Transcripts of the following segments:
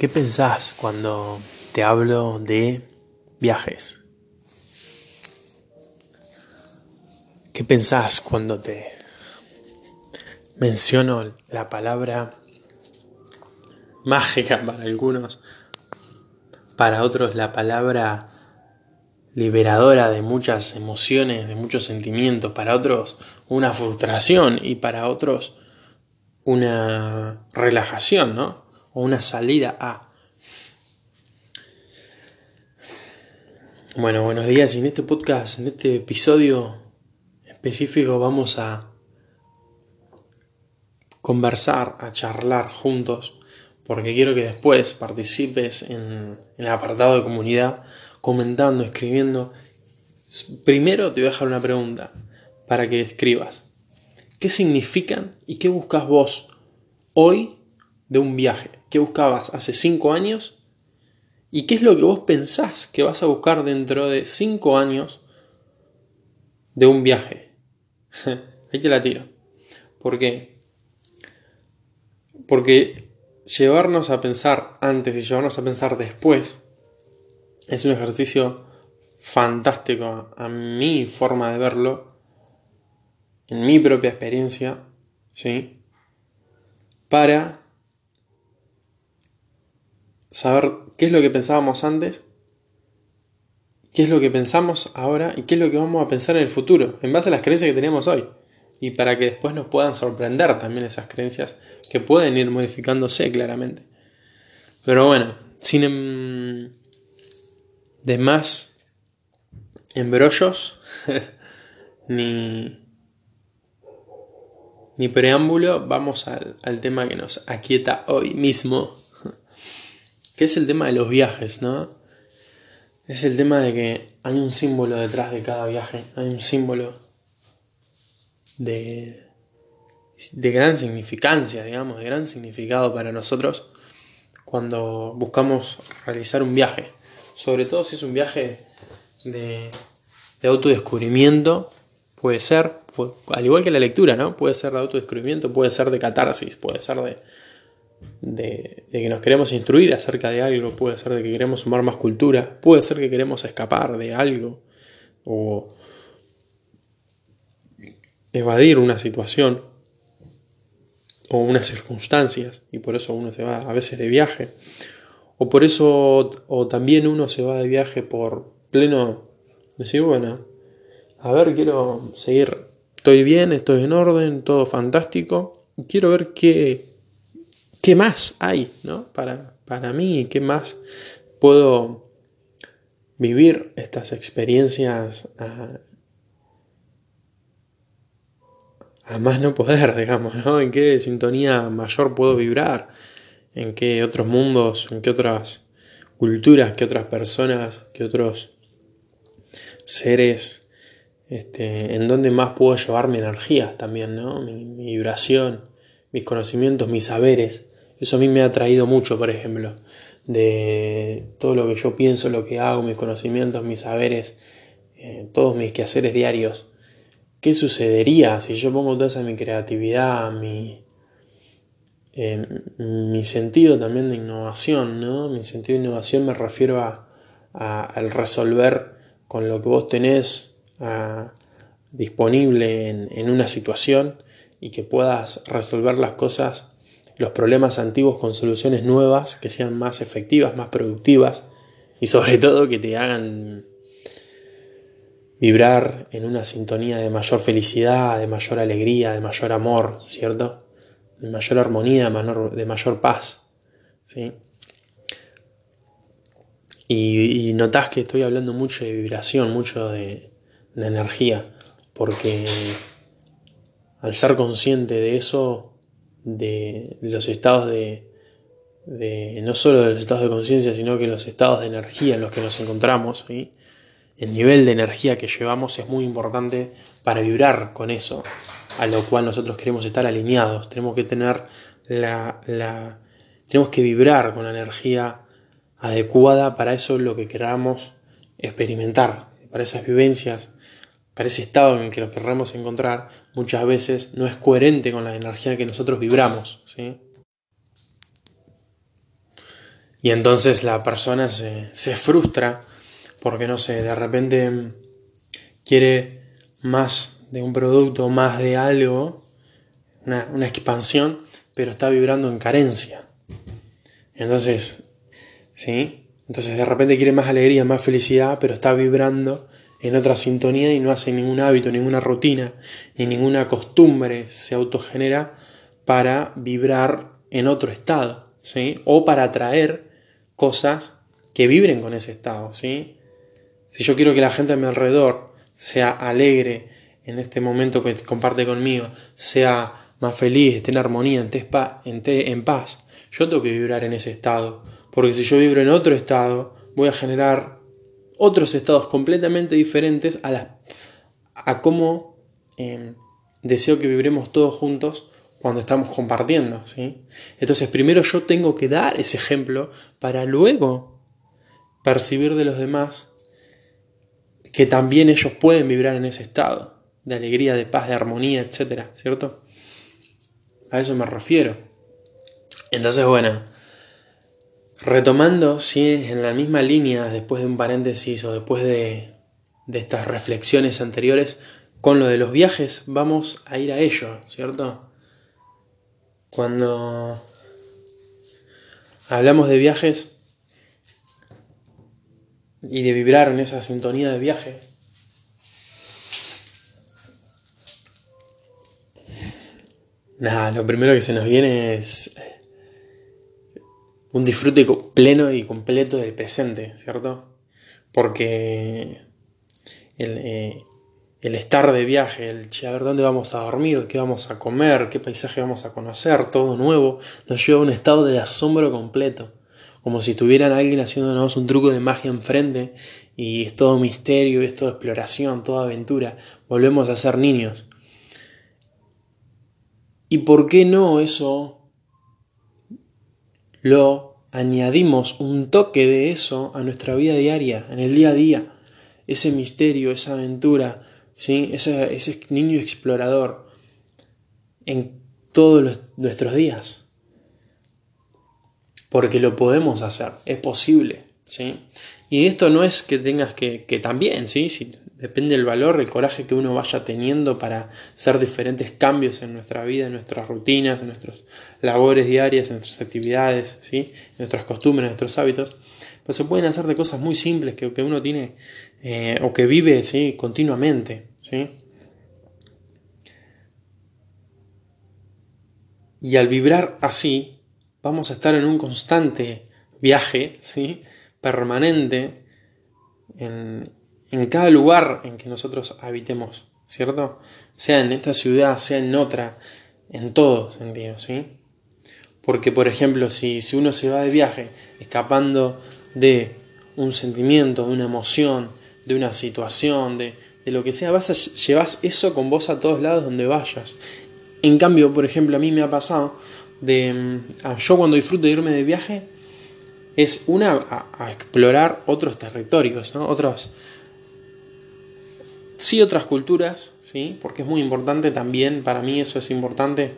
¿Qué pensás cuando te hablo de viajes? ¿Qué pensás cuando te menciono la palabra mágica para algunos, para otros la palabra liberadora de muchas emociones, de muchos sentimientos, para otros una frustración y para otros una relajación, ¿no? O una salida a. Bueno, buenos días. En este podcast, en este episodio específico, vamos a conversar, a charlar juntos, porque quiero que después participes en, en el apartado de comunidad, comentando, escribiendo. Primero te voy a dejar una pregunta para que escribas. ¿Qué significan y qué buscas vos hoy de un viaje? ¿Qué buscabas hace cinco años? ¿Y qué es lo que vos pensás que vas a buscar dentro de cinco años de un viaje? Ahí te la tiro. ¿Por qué? Porque llevarnos a pensar antes y llevarnos a pensar después es un ejercicio fantástico a mi forma de verlo en mi propia experiencia, ¿sí? Para saber qué es lo que pensábamos antes, qué es lo que pensamos ahora y qué es lo que vamos a pensar en el futuro, en base a las creencias que tenemos hoy. Y para que después nos puedan sorprender también esas creencias que pueden ir modificándose claramente. Pero bueno, sin em, de embrollos ni ni preámbulo, vamos al, tema que nos aquieta hoy mismo, que es el tema de los viajes, ¿no? Es el tema de que hay un símbolo detrás de cada viaje, hay un símbolo de, de gran significancia, digamos, de gran significado para nosotros cuando buscamos realizar un viaje, sobre todo si es un viaje de, de autodescubrimiento Puede ser, al igual que la lectura, ¿no? Puede ser de autodescubrimiento, puede ser de catarsis, puede ser de, de, que nos queremos instruir acerca de algo, puede ser de que queremos sumar más cultura, puede ser que queremos escapar de algo o evadir una situación o unas circunstancias y por eso uno se va a veces de viaje. O por eso o también uno se va de viaje por pleno decir bueno a ver, quiero seguir, estoy bien, estoy en orden, todo fantástico, quiero ver qué, qué más hay, ¿no? Para, para mí, qué más puedo vivir estas experiencias a, más no poder, digamos, ¿no? En qué sintonía mayor puedo vibrar, en qué otros mundos, en qué otras culturas, qué otras personas, qué otros seres este, en dónde más puedo llevar mi energía también, ¿no? Mi, vibración, mis conocimientos, mis saberes. Eso a mí me ha traído mucho, por ejemplo, de todo lo que yo pienso, lo que hago, mis conocimientos, mis saberes, eh, todos mis quehaceres diarios. ¿Qué sucedería si yo pongo toda esa mi creatividad, mi, eh, mi sentido también de innovación, ¿no? Mi sentido de innovación me refiero a, al resolver con lo que vos tenés disponible en, una situación y que puedas resolver las cosas, los problemas antiguos con soluciones nuevas que sean más efectivas, más productivas y sobre todo que te hagan vibrar en una sintonía de mayor felicidad, de mayor alegría, de mayor amor, ¿cierto? De mayor armonía, de mayor, paz, ¿sí? Y, y notás que estoy hablando mucho de vibración, mucho de, la energía, porque al ser consciente de eso, de, los estados de, no solo de los estados de conciencia, sino que los estados de energía en los que nos encontramos, el nivel de energía que llevamos es muy importante para vibrar con eso, a lo cual nosotros queremos estar alineados, tenemos que tener la, la tenemos que vibrar con la energía adecuada para eso lo que queramos experimentar, para esas vivencias para ese estado en el que nos querramos encontrar, muchas veces no es coherente con la energía en que nosotros vibramos. ¿sí? Y entonces la persona se, se frustra porque, no sé, de repente quiere más de un producto, más de algo, una, una expansión, pero está vibrando en carencia. Entonces, ¿sí? Entonces de repente quiere más alegría, más felicidad, pero está vibrando en otra sintonía y no hace ningún hábito, ninguna rutina, ni ninguna costumbre se autogenera para vibrar en otro estado, ¿sí? O para atraer cosas que vibren con ese estado, ¿sí? Si yo quiero que la gente a mi alrededor sea alegre en este momento que comparte conmigo, sea más feliz, esté en armonía, en paz, yo tengo que vibrar en ese estado. Porque si yo vibro en otro estado, voy a generar otros estados completamente diferentes a, la, a cómo em, deseo que vibremos todos juntos cuando estamos compartiendo. ¿sí? Entonces, primero yo tengo que dar ese ejemplo para luego percibir de los demás que también ellos pueden vibrar en ese estado de alegría, de paz, de armonía, etcétera, ¿cierto? A eso me refiero. Entonces, bueno, retomando, sí, en la misma línea, después de un paréntesis o después de, de estas reflexiones anteriores, con lo de los viajes, vamos a ir a ello, ¿cierto? Cuando hablamos de viajes y de vibrar en esa sintonía de viaje, nada, lo primero que se nos viene es un disfrute pleno y completo del presente, ¿cierto? Porque el, eh, estar de viaje, el a ver dónde vamos a dormir, qué vamos a comer, qué paisaje vamos a conocer, todo nuevo, nos lleva a un estado de asombro completo, como si tuvieran alguien haciéndonos un truco de magia enfrente y es todo misterio, es toda exploración, toda aventura, volvemos a ser niños. ¿Y por qué no eso lo añadimos un toque de eso a nuestra vida diaria, en el día a día? Ese misterio, esa aventura, ¿sí? ese, ese niño explorador en todos nuestros días. Porque lo podemos hacer, es posible. ¿sí? Y esto no es que tengas que, que también, ¿sí? Depende del valor, el coraje que uno vaya teniendo para hacer diferentes cambios en nuestra vida, en nuestras rutinas, en nuestras labores diarias, en nuestras actividades, ¿sí? en nuestras costumbres, en nuestros hábitos. Pues se pueden hacer de cosas muy simples que, que uno tiene eh, o que vive ¿sí? continuamente. ¿sí? Y al vibrar así, vamos a estar en un constante viaje, ¿sí? permanente, en, en cada lugar en que nosotros habitemos, ¿cierto? Sea en esta ciudad, sea en otra, en todo sentido, ¿sí? Porque, por ejemplo, si, si uno se va de viaje escapando de un sentimiento, de una emoción, de una situación, de, de lo que sea, vas a, llevas eso con vos a todos lados donde vayas. En cambio, por ejemplo, a mí me ha pasado de. Mm, yo cuando disfruto de irme de viaje, es una a, explorar otros territorios, ¿no? Otros. Sí, otras culturas, ¿sí? Porque es muy importante también, para mí eso es importante,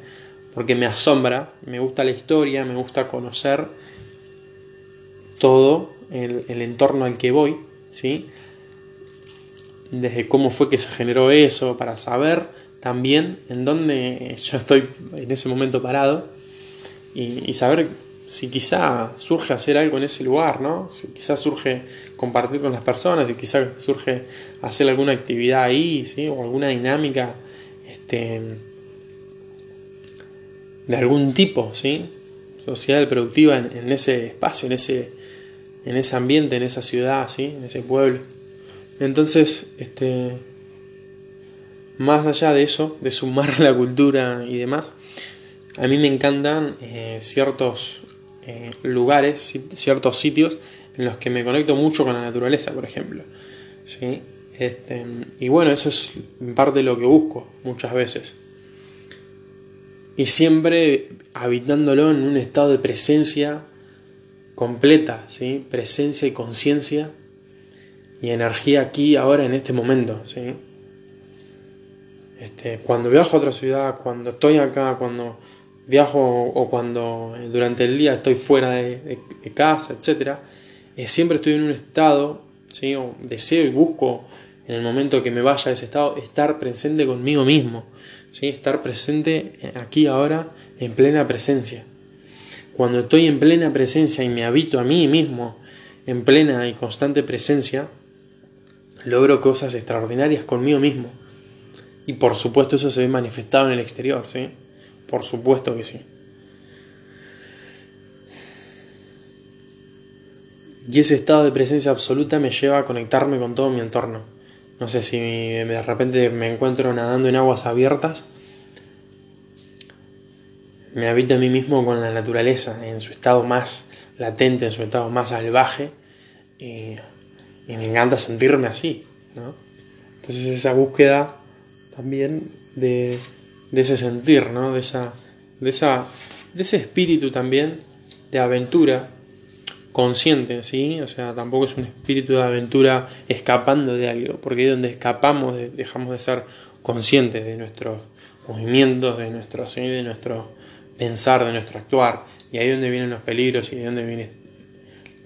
porque me asombra, me gusta la historia, me gusta conocer todo el, el entorno al que voy, ¿sí? desde cómo fue que se generó eso, para saber también en dónde yo estoy en ese momento parado y, saber si quizá surge hacer algo en ese lugar, ¿no? Si quizá surge compartir con las personas, si quizá surge hacer alguna actividad ahí, ¿sí? O alguna dinámica este, de algún tipo, ¿sí? Social, productiva en, ese espacio, en ese, en ese ambiente, en esa ciudad, ¿sí? En ese pueblo. Entonces, este, más allá de eso, de sumar la cultura y demás, a mí me encantan eh, ciertos eh, lugares, ciertos sitios en los que me conecto mucho con la naturaleza, por ejemplo. ¿sí? Este, y bueno, eso es en parte lo que busco muchas veces. Y siempre habitándolo en un estado de presencia completa, ¿sí? presencia y conciencia y energía aquí, ahora, en este momento. ¿sí? Este, cuando viajo a otra ciudad, cuando estoy acá, cuando viajo o cuando durante el día estoy fuera de, casa, etc., eh, siempre estoy en un estado, ¿sí? o deseo y busco en el momento que me vaya a ese estado estar presente conmigo mismo, ¿sí? estar presente aquí ahora en plena presencia. Cuando estoy en plena presencia y me habito a mí mismo en plena y constante presencia, logro cosas extraordinarias conmigo mismo. Y por supuesto eso se ve manifestado en el exterior, ¿sí? Por supuesto que sí. Y ese estado de presencia absoluta me lleva a conectarme con todo mi entorno. No sé si de repente me encuentro nadando en aguas abiertas, me habito a mí mismo con la naturaleza en su estado más latente, en su estado más salvaje, y, me encanta sentirme así. ¿no? Entonces esa búsqueda también de, ese sentir, ¿no? de, esa, de, esa, de ese espíritu también de aventura consciente, ¿sí? O sea, tampoco es un espíritu de aventura escapando de algo, porque ahí donde escapamos dejamos de ser conscientes de nuestros movimientos, de nuestro, de nuestro pensar, de nuestro actuar, y ahí donde vienen los peligros y es donde vienen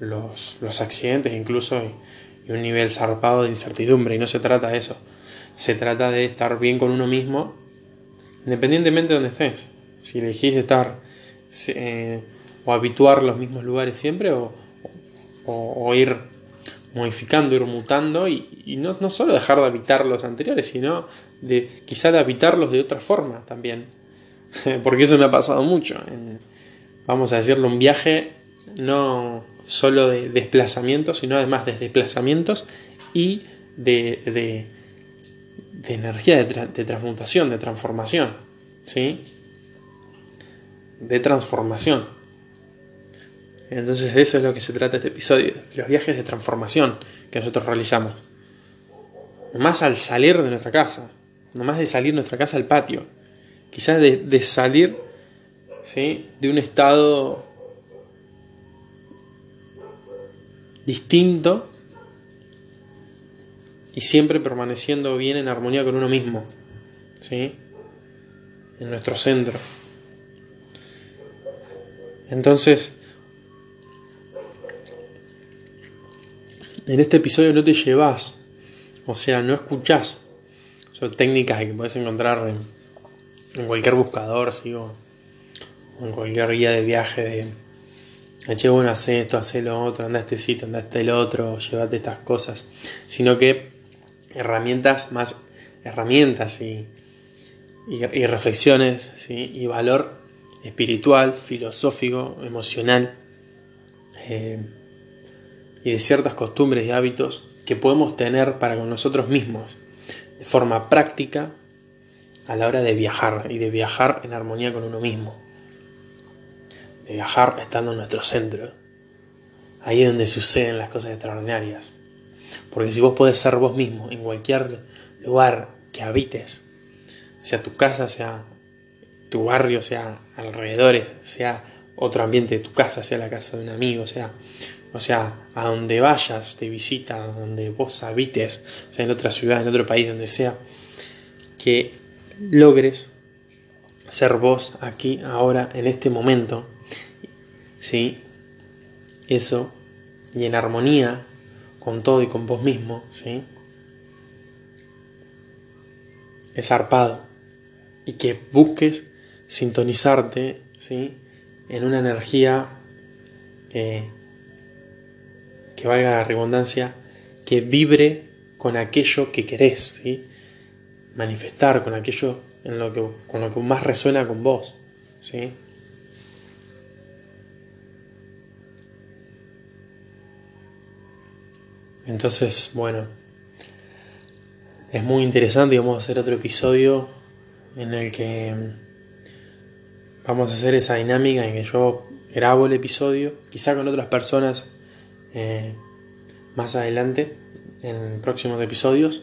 los, los accidentes incluso y, un nivel zarpado de incertidumbre, y no se trata de eso, se trata de estar bien con uno mismo, independientemente de donde estés, si elegís estar... Eh, o habituar los mismos lugares siempre o, ir modificando, ir mutando y, no, solo dejar de habitar los anteriores, sino de quizá de habitarlos de otra forma también. Porque eso me ha pasado mucho. vamos a decirlo, un viaje no solo de desplazamientos, sino además de desplazamientos y de, de energía de, de, transmutación, de transformación. ¿Sí? De transformación. Entonces de eso es lo que se trata este episodio, de los viajes de transformación que nosotros realizamos. Más al salir de nuestra casa, más de salir de nuestra casa al patio, quizás de, salir ¿sí? de un estado distinto y siempre permaneciendo bien en armonía con uno mismo, ¿sí? en nuestro centro. Entonces, en este episodio no te llevas, o sea, no escuchás. Son técnicas que puedes encontrar en, cualquier buscador, ¿sí? o, en cualquier guía de viaje de, che, bueno, haz esto, haz lo otro, anda a este sitio, anda a este el otro, llévate estas cosas. Sino que herramientas más, herramientas y, y, reflexiones, y valor espiritual, filosófico, emocional. Eh, y de ciertas costumbres y hábitos que podemos tener para con nosotros mismos de forma práctica a la hora de viajar y de viajar en armonía con uno mismo. De viajar estando en nuestro centro. Ahí es donde suceden las cosas extraordinarias. Porque si vos podés ser vos mismo en cualquier lugar que habites, sea tu casa, sea tu barrio, sea alrededores, sea otro ambiente de tu casa, sea la casa de un amigo, sea o sea, a donde vayas de visita, donde vos habites, sea en otra ciudad, en otro país, donde sea, que logres ser vos aquí, ahora, en este momento. ¿Sí? Eso, y en armonía con todo y con vos mismo, ¿sí? Es zarpado. Y que busques sintonizarte, ¿sí? En una energía eh, que valga la redundancia, que vibre con aquello que querés, ¿sí? manifestar con aquello en lo que, con lo que más resuena con vos. ¿sí? Entonces, bueno, es muy interesante y vamos a hacer otro episodio en el que vamos a hacer esa dinámica en que yo grabo el episodio, quizá con otras personas eh, más adelante en próximos episodios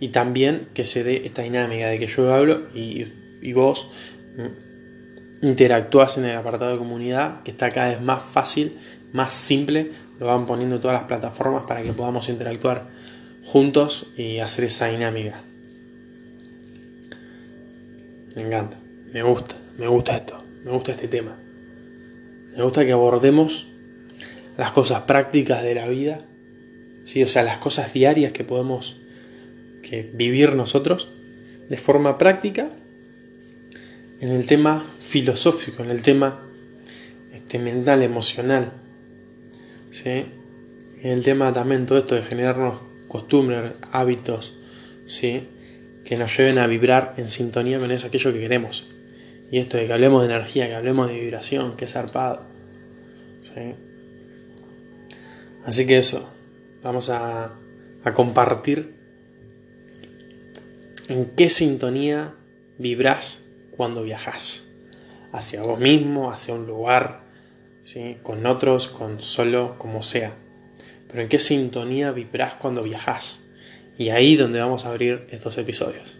y también que se dé esta dinámica de que yo hablo y, vos mm, interactúas en el apartado de comunidad que está cada vez más fácil, más simple, lo van poniendo todas las plataformas para que podamos interactuar juntos y hacer esa dinámica. Me encanta, me gusta, me gusta esto. me gusta este tema. Me gusta que abordemos las cosas prácticas de la vida, ¿sí? o sea, las cosas diarias que podemos que vivir nosotros de forma práctica en el tema filosófico, en el tema este, mental, emocional. ¿Sí? El tema también todo esto de generarnos costumbres, hábitos, ¿sí? que nos lleven a vibrar en sintonía con eso, aquello que queremos. Y esto de que hablemos de energía, que hablemos de vibración, que es zarpado. ¿sí? Así que eso, vamos a, a compartir en qué sintonía vibrás cuando viajas. Hacia vos mismo, hacia un lugar, con otros, con solo, como sea. Pero en qué sintonía vibrás cuando viajas. Y ahí donde vamos a abrir estos episodios.